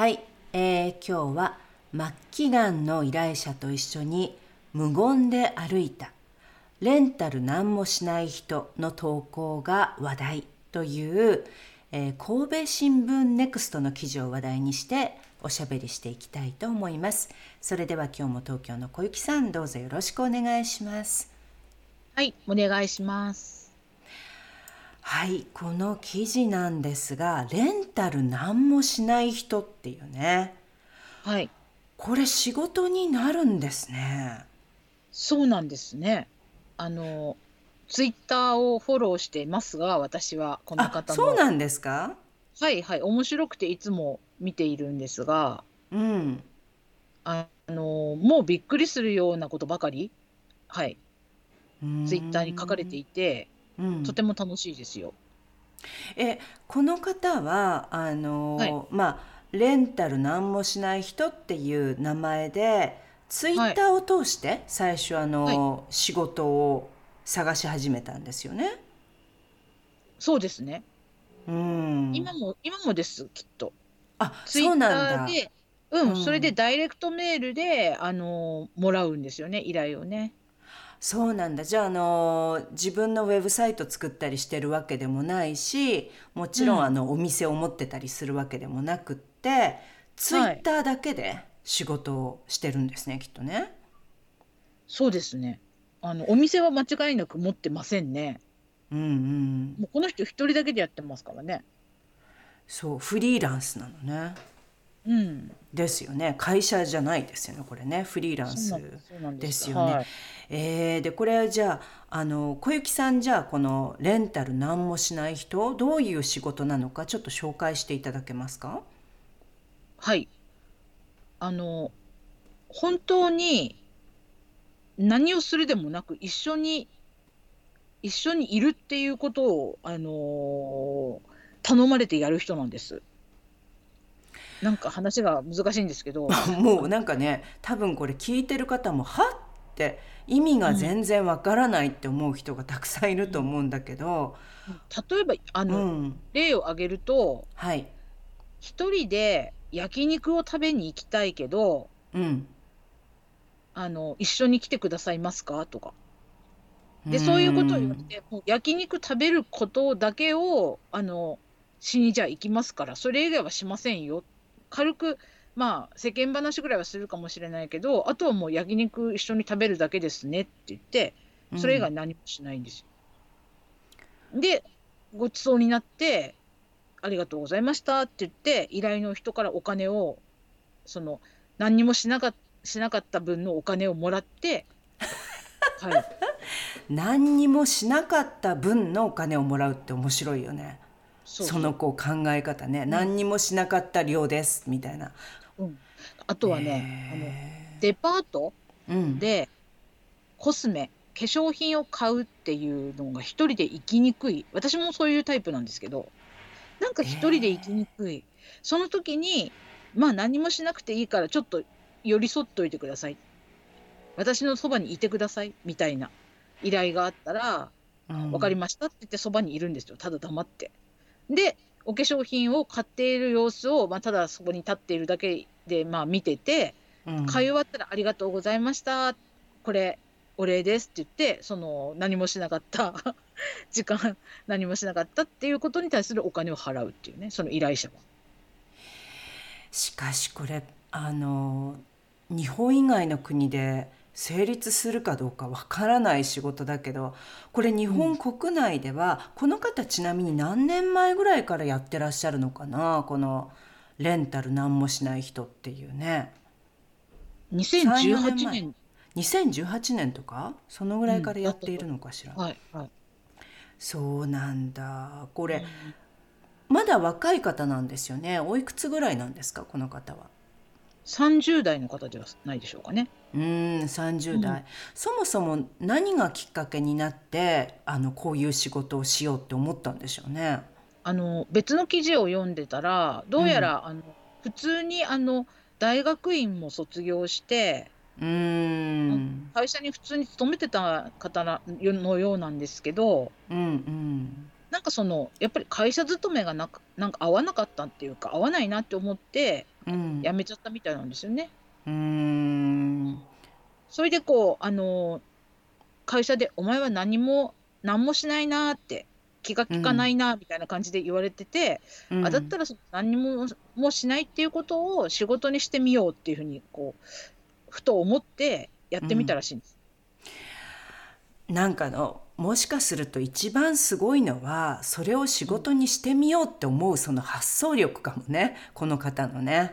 はい、えー、今日は末期がんの依頼者と一緒に無言で歩いた。レンタル何もしない人の投稿が話題という、えー、神戸新聞ネクストの記事を話題にしておしゃべりしていきたいと思います。それでは今日も東京の小雪さんどうぞよろしくお願いします。はいお願いします。はいこの記事なんですがレンタル何もしない人っていうね。はい。これ仕事になるんですね。そうなんですね。あのツイッターをフォローしていますが私はこの方のそうなんですか？はいはい。面白くていつも見ているんですがうん。あのもうびっくりするようなことばかりはい。ツイッターに書かれていてうん、とても楽しいですよ。えこの方はあの、はい、まあレンタル何もしない人っていう名前でツイッターを通して最初あの、はい、仕事を探し始めたんですよね？そうですね。うん。今も今もですきっと。あ、そうなんだ。うん、うん、それでダイレクトメールであのもらうんですよね依頼をね。そうなんだじゃあ、あの自分のウェブサイト作ったりしてるわけでもないしもちろん、あのお店を持ってたりするわけでもなくってツイッターだけで仕事をしてるんですね、きっとね。そうですねあのお店は間違いなく持ってませんね。うんうん、もうこの人一人だけでやってますからね。そうフリーランスなのね。うん、ですよね。会社じゃないですよねこれね。フリーランスです。よね。はい、えー、でこれじゃああの小雪さんじゃあこのレンタル何もしない人どういう仕事なのかちょっと紹介していただけますか？はい。あの本当に何をするでもなく一緒に一緒にいるっていうことをあの頼まれてやる人なんです。なんか話が難しいんですけど。もうなんかね多分これ聞いてる方もはって意味が全然わからないって思う人がたくさんいると思うんだけど、例えばあの、うん、例を挙げると、はい、一人で焼肉を食べに行きたいけど、うん、あの一緒に来てくださいますか？とか。でそういうことを言ってもう焼肉食べることだけをあのしにじゃあ行きますからそれ以外はしませんよ軽くまあ世間話ぐらいはするかもしれないけどあとはもう焼肉一緒に食べるだけですねって言ってそれ以外何もしないんですよ。うん、でごちそうになって「ありがとうございました」って言って依頼の人からお金をその何にもしなかしなかった分のお金をもらってはい、何にもしなかった分のお金をもらうって面白いよね。そのこう考え方ね、うん、何にもしなかった量ですみたいな、うん、あとはね、あのデパートでコスメ、化粧品を買うっていうのが一人で行きにくい。私もそういうタイプなんですけどなんか一人で行きにくい。その時にまあ何もしなくていいからちょっと寄り添っといてください。私のそばにいてくださいみたいな依頼があったら「うん、分かりました」って言ってそばにいるんですよ。ただ黙って。でお化粧品を買っている様子を、まあ、ただそこに立っているだけで、まあ、見てて、うん、買い終わったら「ありがとうございました」これお礼ですって言ってその何もしなかった 時間何もしなかったっていうことに対するお金を払うっていうねその依頼者は。しかしこれあの日本以外の国で成立するかどうかわからない仕事だけどこれ日本国内では、この方ちなみに何年前ぐらいからやってらっしゃるのかな？このレンタル何もしない人っていうね。2018年。2018年とか？そのぐらいからやっているのかしら。うん、はいはい、そうなんだ。これ、うん、まだ若い方なんですよね。おいくつぐらいなんですか？この方は。30代の方ではないでしょうかね。うん30代、うん、そもそも何がきっかけになってあのこういう仕事をしようって思ったんでしょうね。あの別の記事を読んでたらどうやら、うん、あの普通にあの大学院も卒業してうん。会社に普通に勤めてた方のようなんですけど、うんうん、なんかそのやっぱり会社勤めがなくなんか合わなかったっていうか合わないなって思って、うん、辞めちゃったみたいなんですよね。うんそれでこうあの会社で「お前は何も何もしないな」って気が利かないなみたいな感じで言われてて、うん、あだったら何ももしないっていうことを仕事にしてみようっていうふうにこうふと思ってやってみたらしいんです。うん、なんかのもしかすると一番すごいのはそれを仕事にしてみようって思うその発想力かもねこの方のね。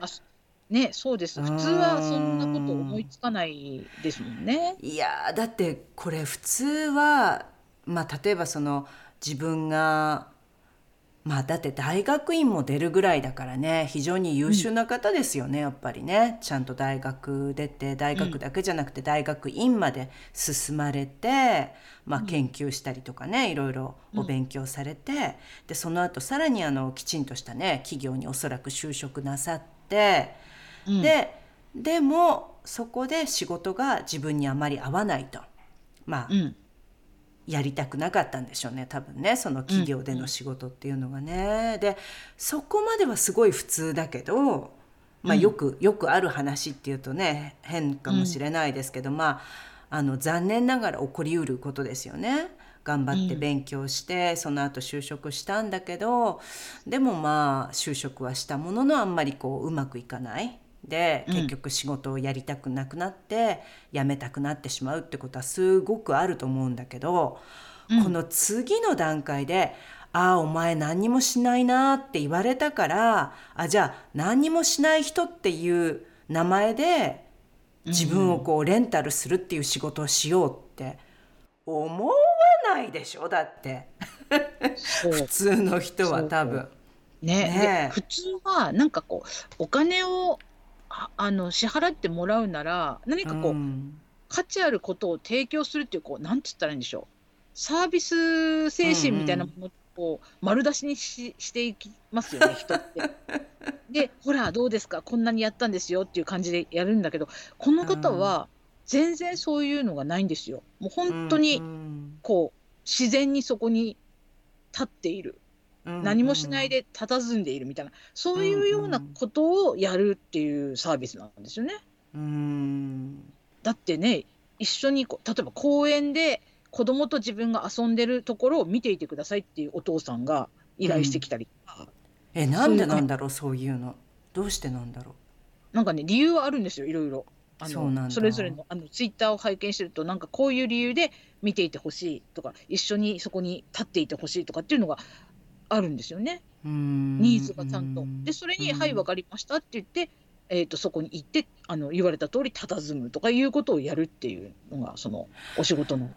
ね、そうです。普通はそんなこと思いつかないですもんね。いやだってこれ普通はまあ例えばその自分がまあだって大学院も出るぐらいだからね非常に優秀な方ですよね、うん、やっぱりねちゃんと大学出て大学だけじゃなくて大学院まで進まれて、まあ、研究したりとかねいろいろお勉強されて、でその後さらにあのきちんとしたね企業におそらく就職なさって、ででもそこで仕事が自分にあまり合わないと。まあ、やりたくなかったんでしょうね多分ねその企業での仕事っていうのがね。うん、でそこまではすごい普通だけど、まあ、よく、うん、よくある話っていうとね変かもしれないですけど、うん、まああの残念ながら起こりうることですよね。頑張って勉強して、その後就職したんだけどでもまあ就職はしたもののあんまりこううまくいかない。で結局仕事をやりたくなくなって辞めたくなってしまうってことはすごくあると思うんだけど、うん、この次の段階で「ああお前何にもしないな」って言われたからあじゃあ何にもしない人っていう名前で自分をこうレンタルするっていう仕事をしようって思わないでしょ？だって。普通の人は多分。ね。ね普通はなんかこうお金をあの支払ってもらうなら何かこう、うん、価値あることを提供するっていうこうなんて言ったらいいんでしょうサービス精神みたいなものを丸出しにししていきますよね 人って。でほらどうですか？こんなにやったんですよっていう感じでやるんだけどこの方は全然そういうのがないんですよ。もう本当にこう自然にそこに立っている。何もしないで佇んでいるみたいな。そういうようなことをやるっていうサービスなんですよね。うん。だってね一緒に例えば公園で子供と自分が遊んでるところを見ていてくださいっていうお父さんが依頼してきたりとか、うん、えなんでなんだろうそういうの。どうしてなんだろう。なんかね理由はあるんですよいろいろ。あのそれぞれのあのツイッターを拝見してるとなんかこういう理由で見ていてほしいとか一緒にそこに立っていてほしいとかっていうのがあるんですよね。ニーズがちゃんと。でそれに「はい分かりました」って言って、えーと、そこに行ってあの言われた通り佇むとかいうことをやるっていうのがそのお仕事の。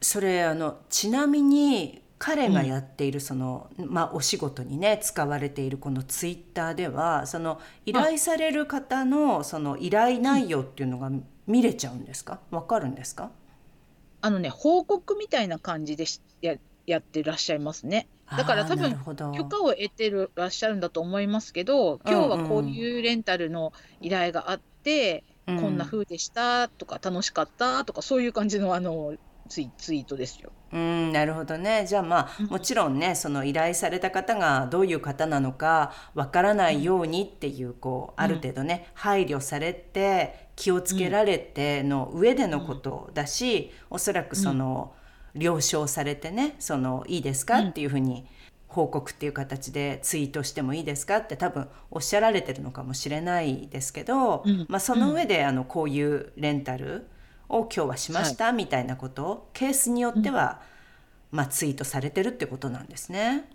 それあのちなみに彼がやっているその、うん、まあ、お仕事にね使われているこのツイッターではその依頼される方のその依頼内容っていうのが見れちゃうんですか？わかるんですか？あのね報告みたいな感じでややってらっしゃいますね。だから多分許可を得てるらっしゃるんだと思いますけど今日はこういうレンタルの依頼があって、うん。うん、こんな風でしたとか楽しかったとかそういう感じのあのツイツイートですよ。うんなるほどね。じゃあまあもちろんねその依頼された方がどういう方なのかわからないようにっていうこうある程度ね、配慮されて気をつけられての上でのことだし、おそらくその、了承されてねそのいいですか？っていうふうに報告っていう形でツイートしてもいいですか？って多分おっしゃられてるのかもしれないですけど、うん、まあ、その上であのこういうレンタルを今日はしました、みたいなことをケースによっては、まあ、ツイートされてるってことなんですね。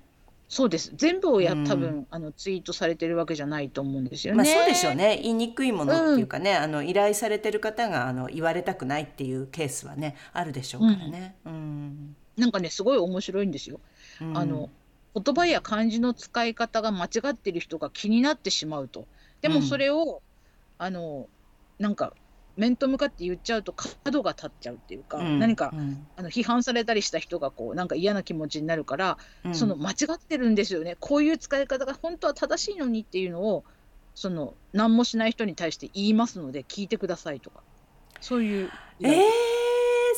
そうです全部をや、うん、多分あのツイートされてるわけじゃないと思うんですよね。まあ、そうでしょうね言いにくいものっていうかね、うん、あの依頼されてる方があの言われたくないっていうケースはねあるでしょうからね。うん、なんかねすごい面白いんですよ。うん、あの言葉や漢字の使い方が間違ってる人が気になってしまうと。でもそれを、うん、あのなんか面と向かって言っちゃうと角が立っちゃうっていうか、うん、何か、うん、あの批判されたりした人がこうなんか嫌な気持ちになるから、うん、その間違ってるんですよね。こういう使い方が本当は正しいのにっていうのをその何もしない人に対して言いますので聞いてくださいとか。そういう。えー、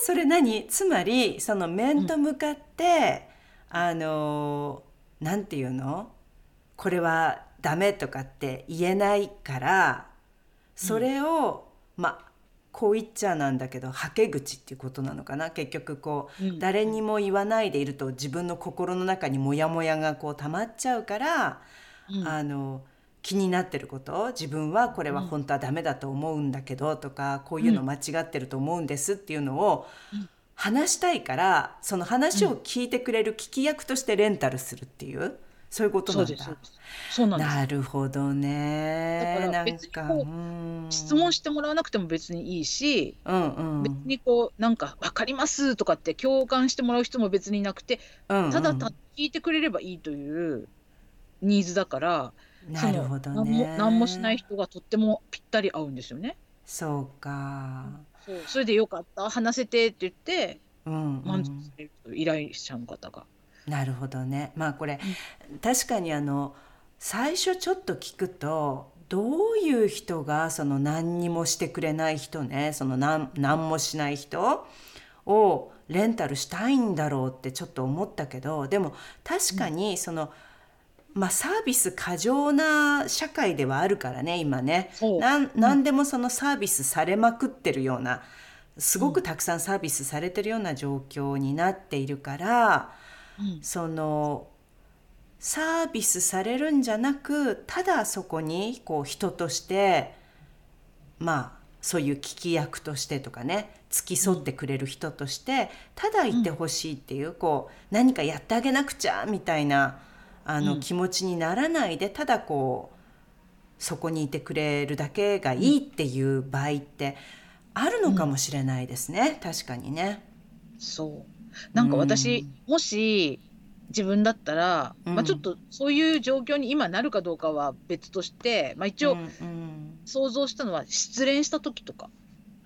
それ何？つまりその面と向かって、あのなんていうの？これはダメとかって言えないからそれを、まあこう言っちゃなんだけどはけ口っていうことなのかな。結局こう、うん、誰にも言わないでいると自分の心の中にモヤモヤがこう溜まっちゃうから、うん、あの気になってること自分はこれは本当はダメだと思うんだけどとかこういうの間違ってると思うんですっていうのを話したいからその話を聞いてくれる聞き役としてレンタルするっていう。そういうことなんだ。そうなんです。なるほどね。だから別にこう質問してもらわなくても別にいいし、うんうん、別にこうなんか分かりますとかって共感してもらう人も別にいなくて、うんうん、ただた聞いてくれればいいというニーズだから、なるほどね。何も何もしない人がとってもぴったり合うんですよね。そうか。そうそれでよかった話せてって言って、うんうん、満足される依頼者の方が。なるほどね。まあこれ、確かにあの最初ちょっと聞くとどういう人がその何にもしてくれない人ねその何何もしない人をレンタルしたいんだろうってちょっと思ったけどでも確かにその、まあ、サービス過剰な社会ではあるからね今ね何何でもそのサービスされまくってるようなすごくたくさんサービスされてるような状況になっているから。そのサービスされるんじゃなくただそこにこう人としてまあそういう聞き役としてとかね付き添ってくれる人としてただいてほしいっていう,、こう何かやってあげなくちゃみたいなあの気持ちにならないでただこうそこにいてくれるだけがいいっていう場合ってあるのかもしれないですね、確かにね。そうなんか私、もし自分だったら、まあ、ちょっとそういう状況に今なるかどうかは別として、まあ、一応想像したのは失恋した時とか。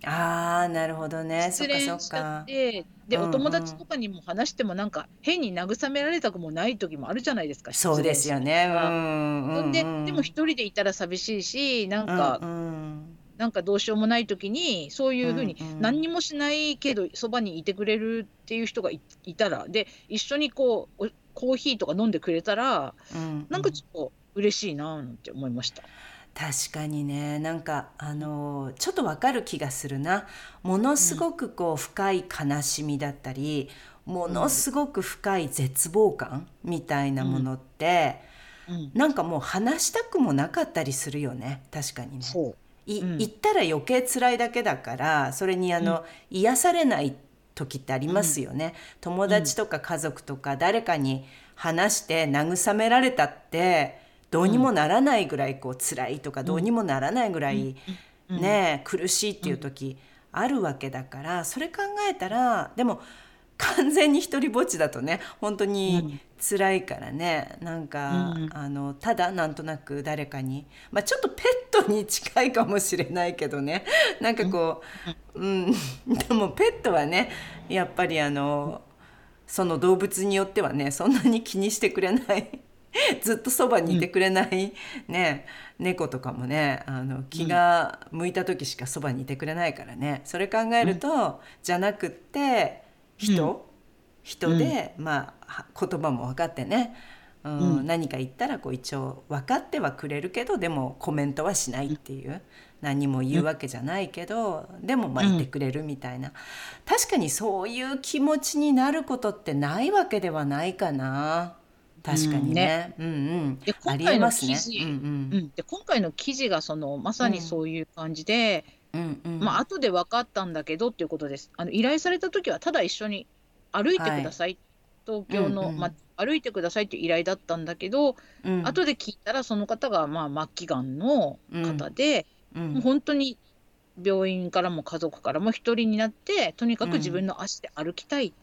ああなるほどね。失恋しちゃってで、お友達とかにも話してもなんか変に慰められたくもない時もあるじゃないですかそうですよね。うんうん、ででも一人でいたら寂しいしなんか、うんうんなんかどうしようもない時にそういうふうに何にもしないけどそばにいてくれるっていう人がいたらで一緒にこうコーヒーとか飲んでくれたら、うんうん、なんかちょっと嬉しいななんて思いました。確かにね。なんかあのちょっとわかる気がするな。ものすごくこう、深い悲しみだったりものすごく深い絶望感みたいなものって、うん、なんかもう話したくもなかったりするよね。確かにね。そうい、うん、行ったら余計辛いだけだからそれにあの、うん、癒されない時ってありますよね、うん、友達とか家族とか誰かに話して慰められたってどうにもならないぐらいこう辛いとかどうにもならないぐらいね苦しいっていう時あるわけだからそれ考えたらでも完全に一りぼっちだとね本当に辛いからね、うん、なんか、うん、あのただなんとなく誰かに、まあ、ちょっとペットに近いかもしれないけどね。なんかこう、うん、でもペットはねやっぱりあのその動物によってはねそんなに気にしてくれない。ずっとそばにいてくれない、ね、猫とかもねあの気が向いた時しかそばにいてくれないからね。それ考えると、じゃなくって人、うん、人で、うん、まあ言葉も分かってね、うん、うん、何か言ったらこう一応分かってはくれるけどでもコメントはしないっていう。何も言うわけじゃないけど、でもまあいてくれるみたいな、確かにそういう気持ちになることってないわけではないかな。確かにね。うん、ね、うんうん。で今回の記事、うん。うん、で今回の記事がそのまさにそういう感じで、うんうん。まあ後で分かったんだけどっていうことです。あの依頼された時はただ一緒に歩いてください、はい、東京の、うんうん、ま、歩いてくださいっていう依頼だったんだけど、うん、後で聞いたらその方がまあ末期がんの方で、うん、もう本当に病院からも家族からも一人になってとにかく自分の足で歩きたいっ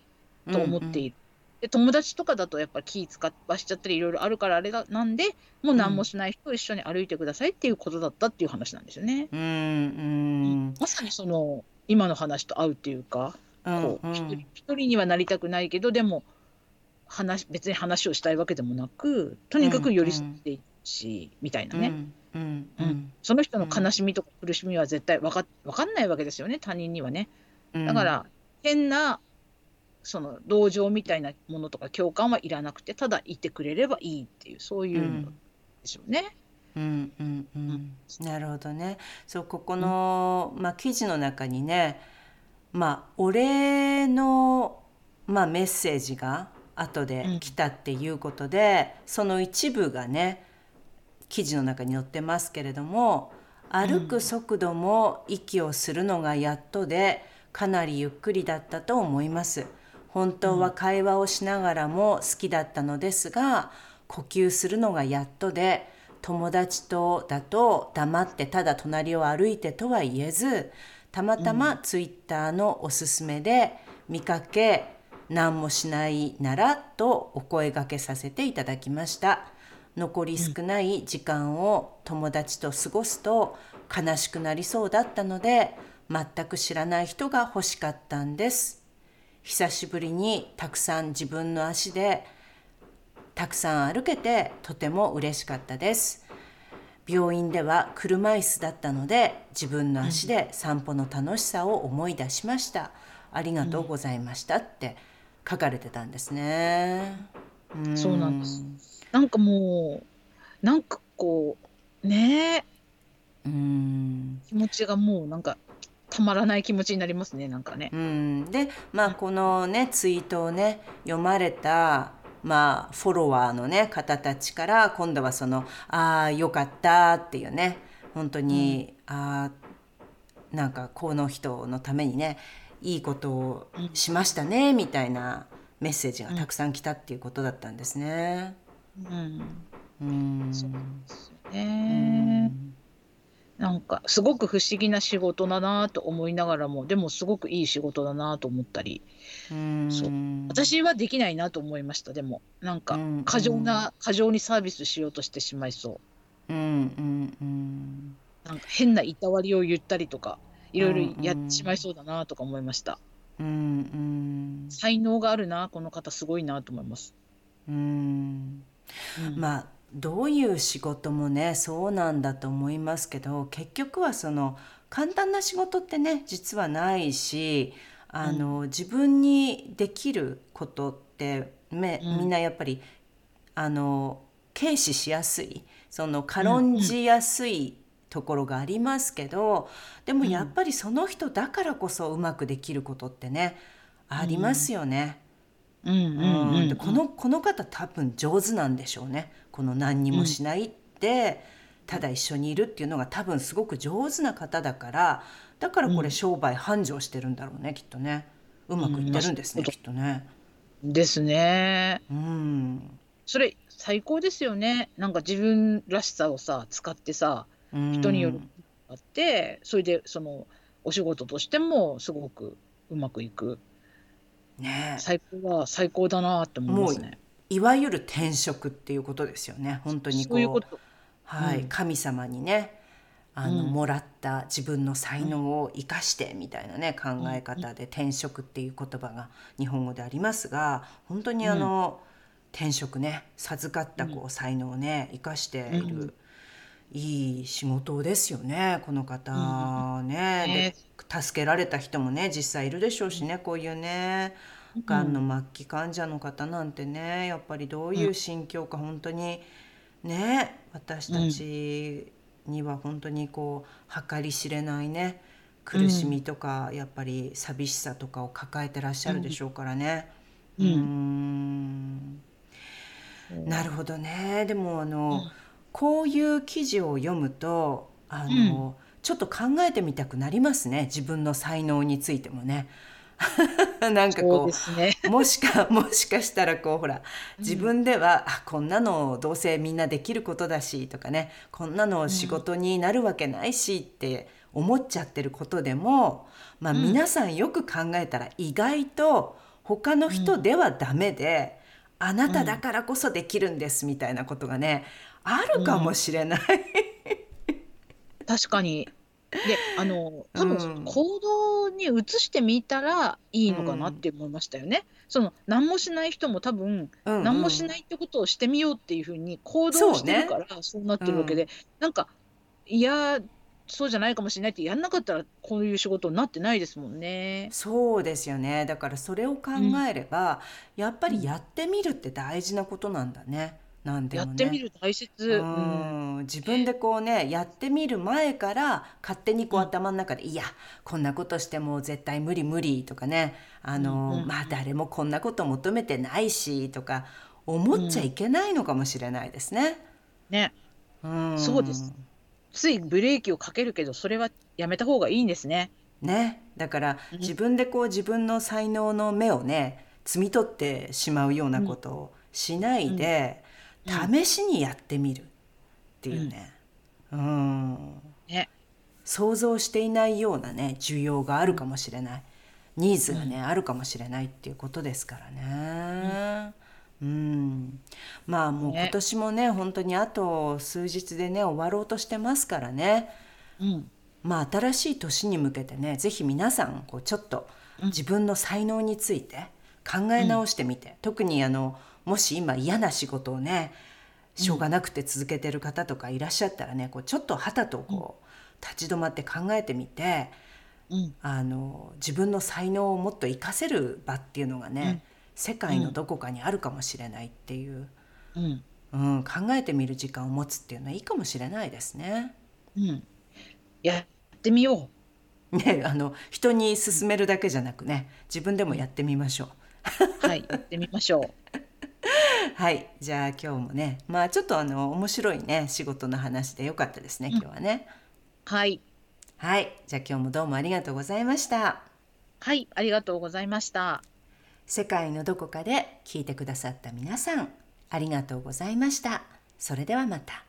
と思っている。で友達とかだとやっぱ気使わしちゃったりいろいろあるからあれがなんでもう何もしない人と一緒に歩いてくださいっていうことだったっていう話なんですよね。うん。うん、まさにその今の話と合うっていうか、こう一人一人にはなりたくないけどでも話別に話をしたいわけでもなくとにかく寄り添っていくし、みたいなね。うんうん、その人の悲しみとか苦しみは絶対分か分かんないわけですよね他人にはね。だから変なその同情みたいなものとか共感はいらなくてただいてくれればいいっていうそういうのでしょうね。うんうんうん、なるほどね。そうここの、まあ、記事の中にね、まあ、お礼の、まあ、メッセージが後で来たっていうことで、うん、その一部がね記事の中に載ってますけれども歩く速度も息をするのがやっとでかなりゆっくりだったと思います。本当は会話をしながらも好きだったのですが呼吸するのがやっとで友達とだと黙ってただ隣を歩いてとは言えずたまたまツイッターのおすすめで見かけ何もしないならとお声がけさせていただきました。残り少ない時間を友達と過ごすと悲しくなりそうだったので全く知らない人が欲しかったんです。久しぶりにたくさん自分の足でたくさん歩けてとても嬉しかったです病院では車椅子だったので自分の足で散歩の楽しさを思い出しました、ありがとうございましたって書かれてたんですね、うん、そうなんです。なんかもうなんかこうね。うん。気持ちがもうなんかたまらない気持ちになりますねなんかね。うん、でまあこのねツイートをね読まれたまあフォロワーのね方たちから今度はその「ああよかった」っていうね本当に、うん、ああなんかこの人のためにねいいことをしましたね、うん、みたいなメッセージがたくさん来たっていうことだったんですね。うん、うん、そうですね。うんなんかすごく不思議な仕事だなと思いながらもでもすごくいい仕事だなと思ったり。そう。私はできないなと思いましたでも。なんか過剰な過剰にサービスしようとしてしまいそう。うんうんうん、なんか変ないたわりを言ったりとかいろいろやってしまいそうだなとか思いました。うん。うん、才能があるなこの方すごいなと思います。うん、うん、まあどういう仕事もねそうなんだと思いますけど結局はその簡単な仕事ってね実はないしあの、うん、自分にできることってめ、みんなやっぱりあの軽視しやすいその軽んじやすいところがありますけど、でもやっぱりその人だからこそうまくできることってねありますよね。うんうんこのこの方多分上手なんでしょうね。この何にもしないって、ただ一緒にいるっていうのが多分すごく上手な方だからだからこれ商売繁盛してるんだろうね、きっとね。うまくいってるんですね、きっとね。ですね。うん、それ最高ですよね。なんか自分らしさをさ使ってさ人によるあってそれでそのお仕事としてもすごくうまくいく。ね。最高は最高だなって思いますね。いわゆる転職っていうことですよね。本当にこうううはい、うん、神様にねあの、うん、もらった自分の才能を生かしてみたいなね、考え方で転職っていう言葉が日本語でありますが本当にあの、転職ね授かったこう才能をね生かしている、いい仕事ですよねこの方。ね。で助けられた人もね実際いるでしょうしねこういうね。がんの末期患者の方なんてねやっぱりどういう心境か本当にね私たちには本当にこう計り知れないね苦しみとか、やっぱり寂しさとかを抱えてらっしゃるでしょうからね。うん、なるほどね。でもあの、こういう記事を読むとあの、ちょっと考えてみたくなりますね。自分の才能についてもね。なんかこう、ね、もしか もしかしたらこうほら自分では、うん、あこんなのどうせみんなできることだしとかねこんなの仕事になるわけないしって思っちゃってることでも、まあ、皆さんよく考えたら意外と他の人ではダメで、うん、あなただからこそできるんですみたいなことがねあるかもしれない、うん、確かに。であの多分行動に移してみたらいいのかなって思いましたよね。うん、その何もしない人も多分、うんうん、何もしないってことをしてみようっていうふうに行動してるからそうなってるわけで、ねうん、なんかいやそうじゃないかもしれないってやんなかったらこういう仕事になってないですもんね。そうですよね。だからそれを考えれば、うん、やっぱりやってみるって大事なことなんだね。なんでもね、やってみる大切、うん、自分でこうねやってみる前から勝手にこう頭の中で「いやこんなことしても絶対無理無理」とかねあの、まあ誰もこんなこと求めてないしとか思っちゃいけないのかもしれないですね。ね、うん、そうです。ついブレーキをかけるけどそれはやめた方がいいんですね。ね。だから自分でこう自分の才能の目をね摘み取ってしまうようなことをしないで、試しにやってみるっていうね,、うん。ね。想像していないようなね需要があるかもしれない。ニーズがね、あるかもしれないっていうことですからね。うん、まあもう今年もね本当にあと数日でね終わろうとしてますからね、うん、まあ新しい年に向けてね是非皆さんこうちょっと自分の才能について考え直してみて、うん、特にあのもし今嫌な仕事をねしょうがなくて続けてる方とかいらっしゃったらねこうちょっとはたとこう立ち止まって考えてみて、うん、あの自分の才能をもっと活かせる場っていうのがね、世界のどこかにあるかもしれないっていう、うんうん、考えてみる時間を持つっていうのはいいかもしれないですね。うん、やってみよう。ね、あの人に勧めるだけじゃなくね自分でもやってみましょう。はいやってみましょう。はいじゃあ今日もねまあちょっとあの面白いね仕事の話でよかったですね今日はね。はいはいじゃあ今日もどうもありがとうございました。はいありがとうございました。世界のどこかで聞いてくださった皆さんありがとうございました。それではまた。